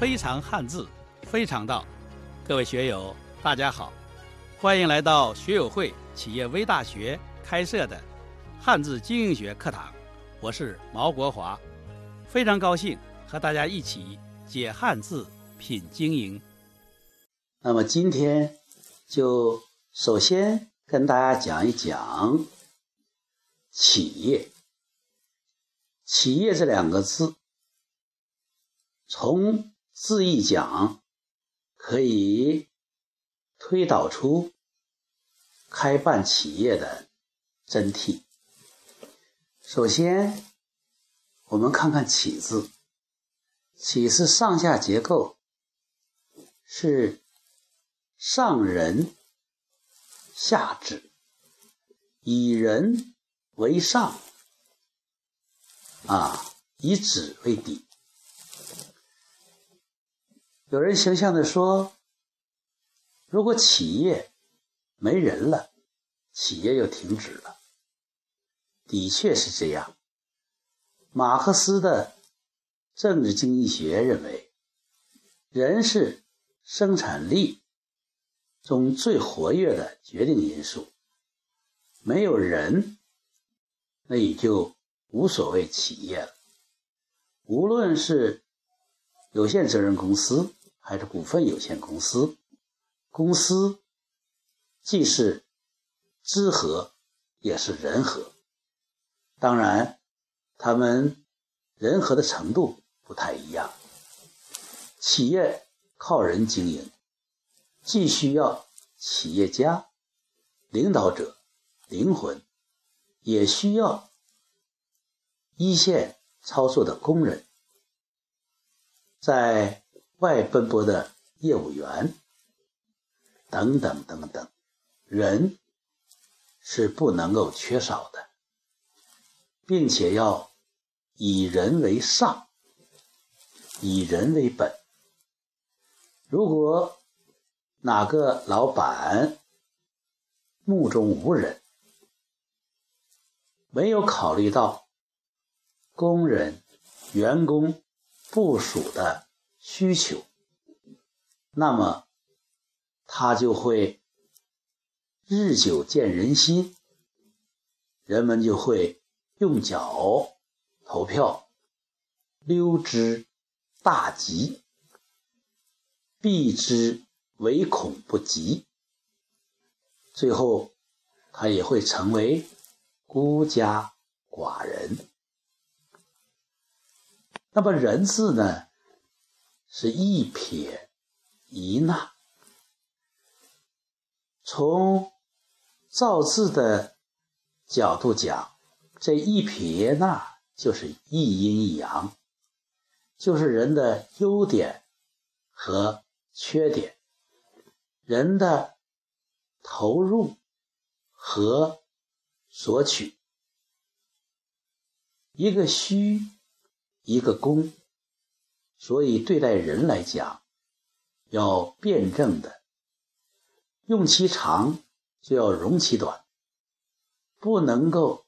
非常汉字，非常道。各位学友，大家好，欢迎来到学友会企业微大学开设的汉字经营学课堂。我是毛国华，非常高兴和大家一起解汉字、品经营。那么今天就首先跟大家讲一讲企业。企业这两个字，从字义讲，可以推导出开办企业的真谛。首先，我们看看“起”字，“起”是上下结构，是上人下止，以人为上。啊，以止为底。有人形象地说：“如果企业没人了，企业就停止了。”的确是这样。马克思的政治经济学认为，人是生产力中最活跃的决定因素。没有人，那也就。无所谓企业了，无论是有限责任公司还是股份有限公司，公司既是知和，也是人和。当然，他们人和的程度不太一样。企业靠人经营，既需要企业家、领导者灵魂，也需要。一线操作的工人，在外奔波的业务员，等等等等，人是不能够缺少的，并且要以人为上，以人为本。如果哪个老板目中无人，没有考虑到。工人、员工、部署的需求，那么他就会日久见人心，人们就会用脚投票，溜之大吉，避之唯恐不及，最后他也会成为孤家寡人。那么“人”字呢，是一撇一捺。从造字的角度讲，这一撇一捺就是一阴一阳，就是人的优点和缺点，人的投入和索取，一个虚。一个公，所以对待人来讲，要辩证的，用其长就要容其短，不能够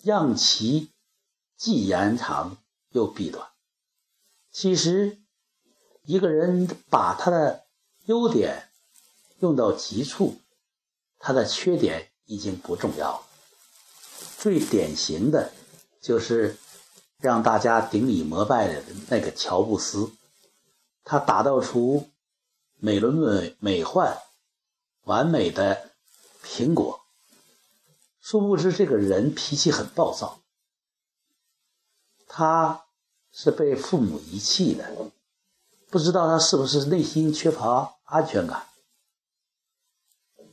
让其既延长又避短。其实，一个人把他的优点用到极处，他的缺点已经不重要了。最典型的就是。让大家顶礼膜拜的那个乔布斯，他打造出美轮美美奂、完美的苹果。殊不知，这个人脾气很暴躁，他是被父母遗弃的，不知道他是不是内心缺乏安全感。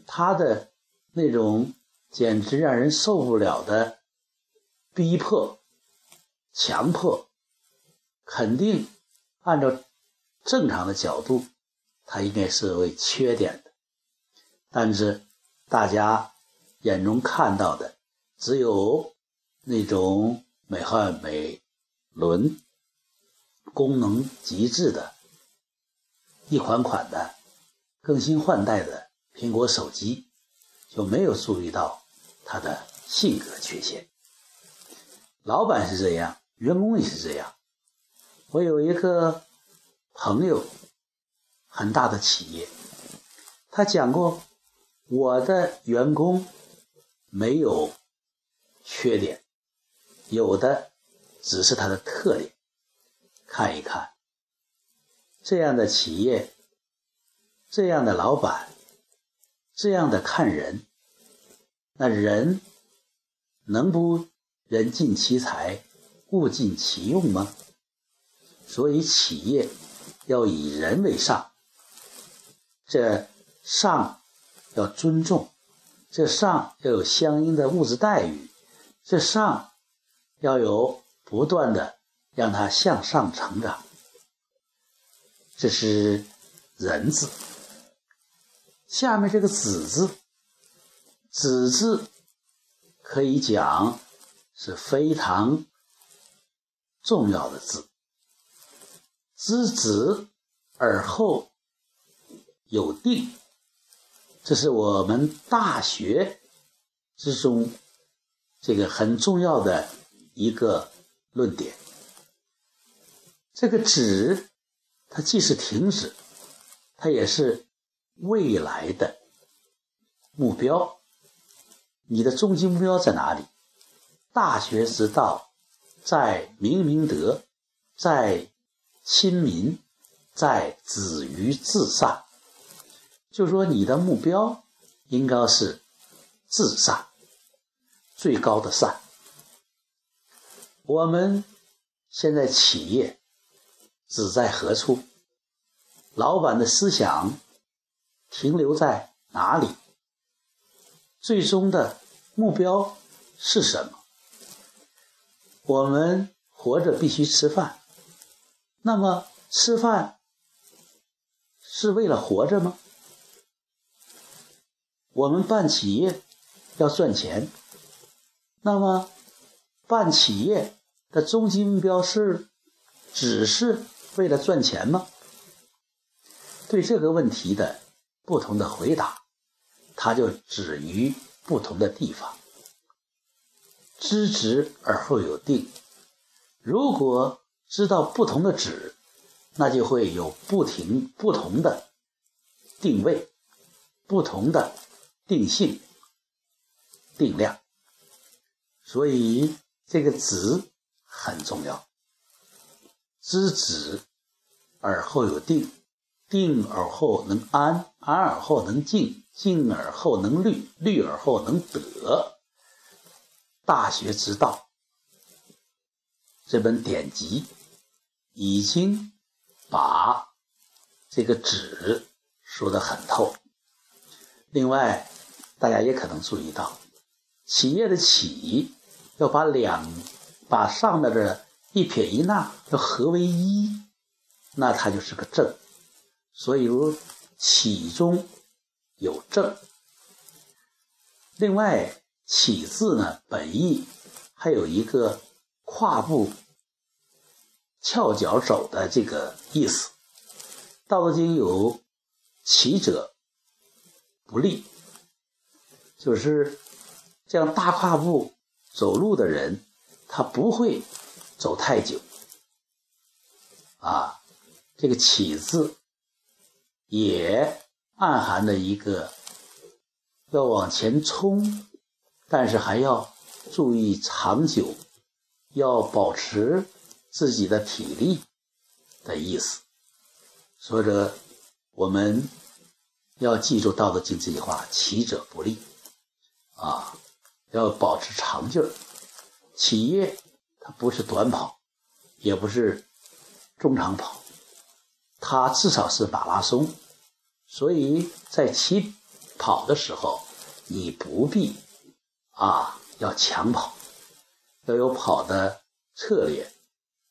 他的那种简直让人受不了的逼迫。强迫肯定按照正常的角度，它应该是为缺点的，但是大家眼中看到的只有那种美汉美轮、功能极致的一款款的更新换代的苹果手机，就没有注意到他的性格缺陷。老板是这样。员工也是这样，我有一个朋友，很大的企业，他讲过，我的员工没有缺点，有的只是他的特点。看一看，这样的企业，这样的老板，这样的看人，那人能不人尽其才，物尽其用吗？所以企业要以人为上，这上要尊重，这上要有相应的物质待遇，这上要有不断的让它向上成长。这是人字，下面这个子字，子字可以讲是非常重要的字。知止而后有定，这是我们大学之中这个很重要的一个论点。这个止，它既是停止，它也是未来的目标。你的终极目标在哪里？大学之道，在明明德，在。亲民在止于至善，就说你的目标应该是至善，最高的善。我们现在企业只在何处？老板的思想停留在哪里？最终的目标是什么？我们活着必须吃饭。那么吃饭是为了活着吗？我们办企业要赚钱，那么办企业的终极目标是只是为了赚钱吗？对这个问题的不同的回答，它就止于不同的地方。知止而后有定，如果。知道不同的止，那就会有不停不同的定位，不同的定性、定量。所以这个止很重要。知止而后有定，定而后能安，安而后能静，静而后能虑，虑而后能得。大学之道这本典籍。已经把这个纸说得很透。另外，大家也可能注意到，企业的“企”要把两把上面的一撇一捺要合为一，那它就是个正。所以，如“企”中有正。另外，“起”字呢，本意还有一个跨步。翘脚走的这个意思，《道德经》有“起者不立”，就是这样大跨步走路的人，他不会走太久。啊，这个“起”字也暗含了一个要往前冲，但是还要注意长久，要保持。自己的体力的意思，说着我们要记住《道德经》这句话：“起者不立。”啊，要保持长劲儿。企业它不是短跑，也不是中长跑，它至少是马拉松。所以在起跑的时候，你不必啊要抢跑，要有跑的策略。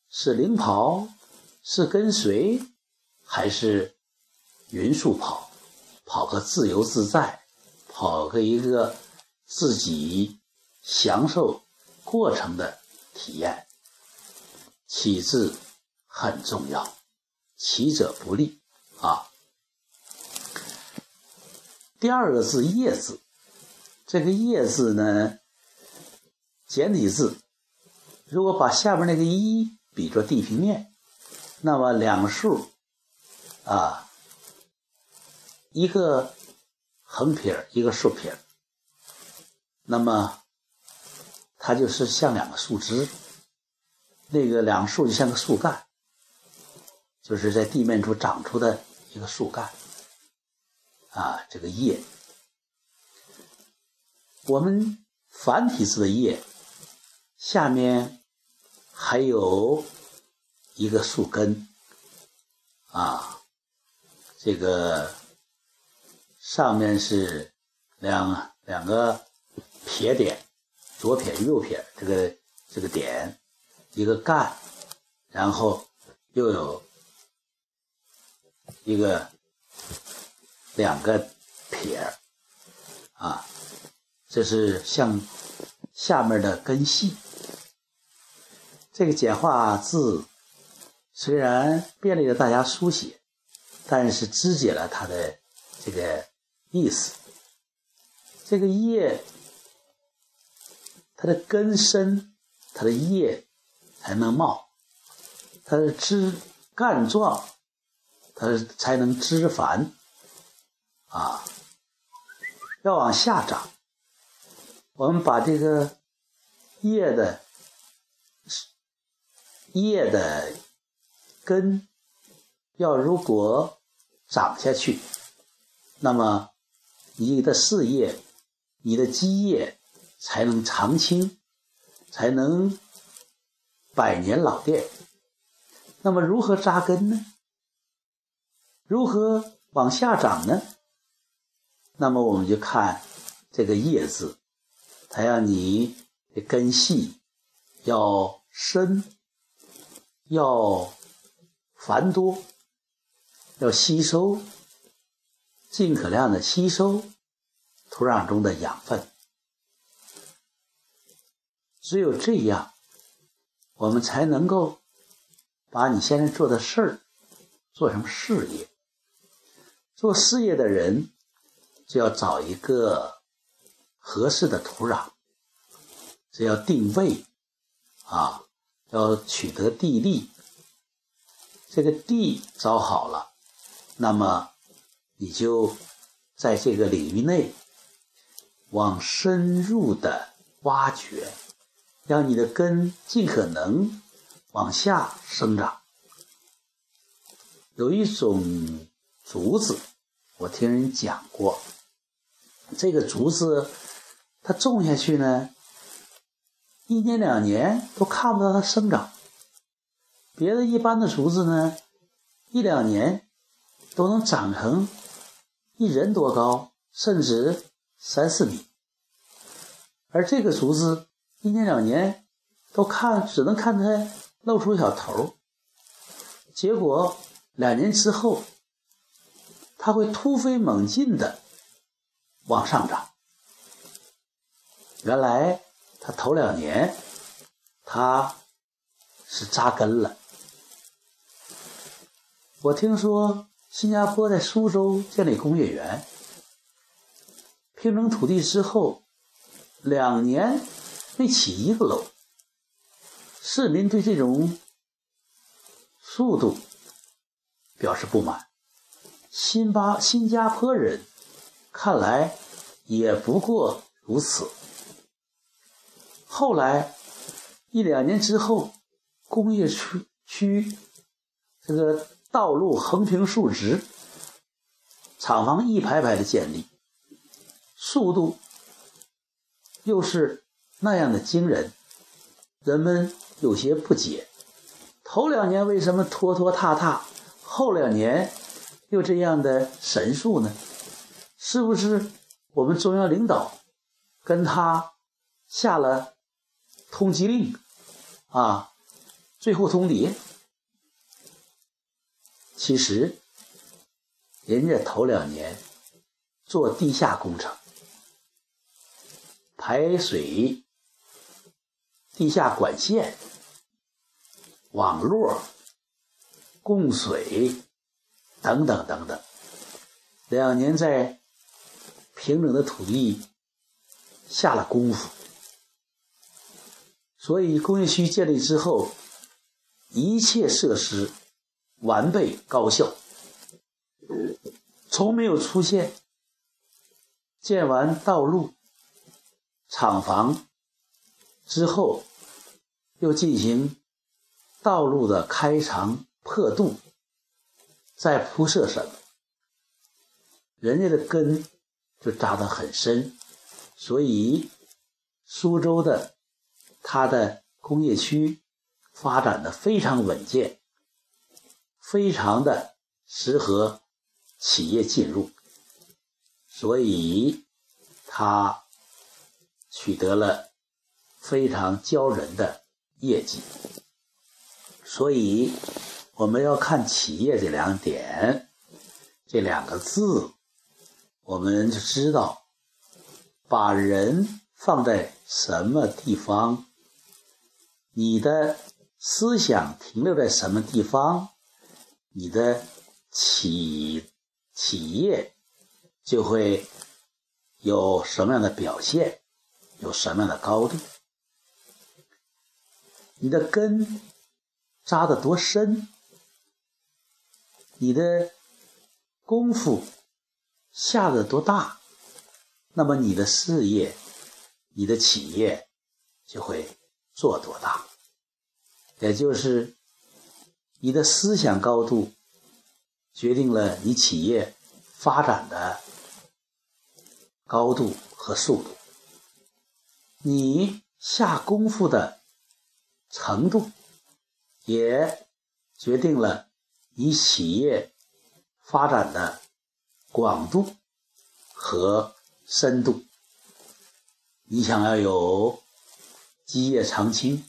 是领跑，是跟随，还是匀速跑？跑个自由自在，跑个一个自己享受过程的体验。起字很重要，起者不利啊。第二个字“业”字，这个“叶”字呢，简体字，如果把下边那个“一”。比作地平面，那么两竖啊，一个横撇一个竖撇那么它就是像两个树枝，那个两竖就像个树干，就是在地面处长出的一个树干啊，这个叶。我们繁体字的“叶”下面还有一个树根，啊，这个上面是两两个撇点，左撇右撇，这个这个点，一个干，然后又有一个两个撇，啊。这是像下面的根系。这个简化字虽然便利了大家书写，但是肢解了它的这个意思。这个叶，它的根深，它的叶才能茂；它的枝干壮，它才能枝繁。啊，要往下长。我们把这个叶的叶的根要如果长下去，那么你的事业、你的基业才能长青，才能百年老店。那么如何扎根呢？如何往下长呢？那么我们就看这个“叶”字。还要你的根系要深，要繁多，要吸收，尽可量的吸收土壤中的养分。只有这样，我们才能够把你现在做的事儿做成事业。做事业的人就要找一个。合适的土壤，这要定位啊，要取得地利。这个地找好了，那么你就在这个领域内往深入的挖掘，让你的根尽可能往下生长。有一种竹子，我听人讲过，这个竹子。它种下去呢，一年两年都看不到它生长。别的一般的竹子呢，一两年都能长成一人多高，甚至三四米。而这个竹子一年两年都看只能看它露出小头，结果两年之后，它会突飞猛进的往上涨。原来他头两年，他是扎根了。我听说新加坡在苏州建立工业园，平整土地之后，两年没起一个楼。市民对这种速度表示不满。新巴新加坡人看来也不过如此。后来一两年之后，工业区区这个道路横平竖直，厂房一排排的建立，速度又是那样的惊人，人们有些不解：头两年为什么拖拖沓沓，后两年又这样的神速呢？是不是我们中央领导跟他下了？通缉令，啊，最后通牒。其实，人家头两年做地下工程，排水、地下管线、网络、供水等等等等，两年在平整的土地下了功夫。所以，工业区建立之后，一切设施完备高效，从没有出现建完道路、厂房之后又进行道路的开肠破肚，再铺设什么。人家的根就扎得很深，所以苏州的它的工业区发展的非常稳健，非常的适合企业进入，所以它取得了非常骄人的业绩。所以我们要看企业这两点，这两个字。我们就知道，把人放在什么地方，你的思想停留在什么地方，你的企企业就会有什么样的表现，有什么样的高度。你的根扎得多深，你的功夫。下的多大，那么你的事业、你的企业就会做多大。也就是你的思想高度决定了你企业发展的高度和速度，你下功夫的程度也决定了你企业发展的。广度和深度，你想要有基业长青，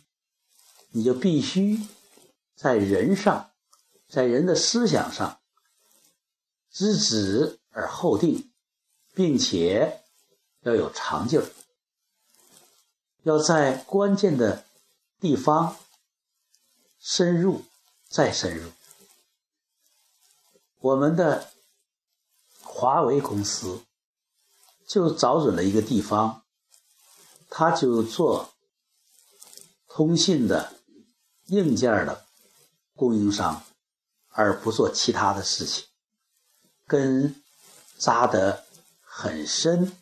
你就必须在人上，在人的思想上知止而后定，并且要有长劲儿，要在关键的地方深入再深入。我们的。华为公司就找准了一个地方，他就做通信的硬件的供应商，而不做其他的事情，根扎得很深，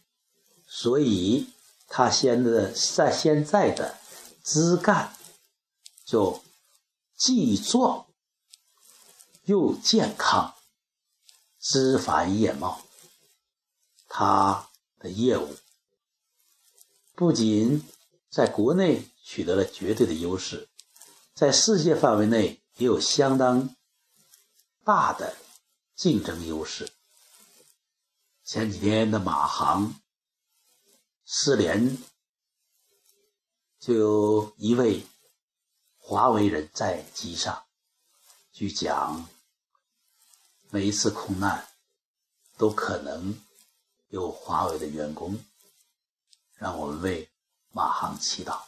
所以他现在在现在的枝干就既壮又健康。枝繁叶茂，他的业务不仅在国内取得了绝对的优势，在世界范围内也有相当大的竞争优势。前几天的马航失联，就有一位华为人在机上，据讲。每一次空难，都可能有华为的员工，让我们为马航祈祷，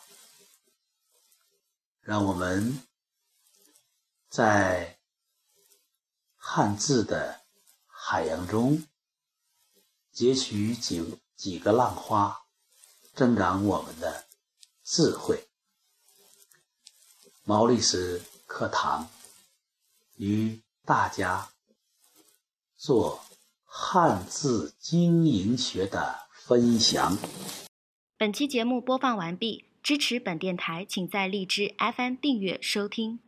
让我们在汉字的海洋中截取几几个浪花，增长我们的智慧。毛历史课堂与大家。做汉字经营学的分享。本期节目播放完毕，支持本电台，请在荔枝 FM 订阅收听。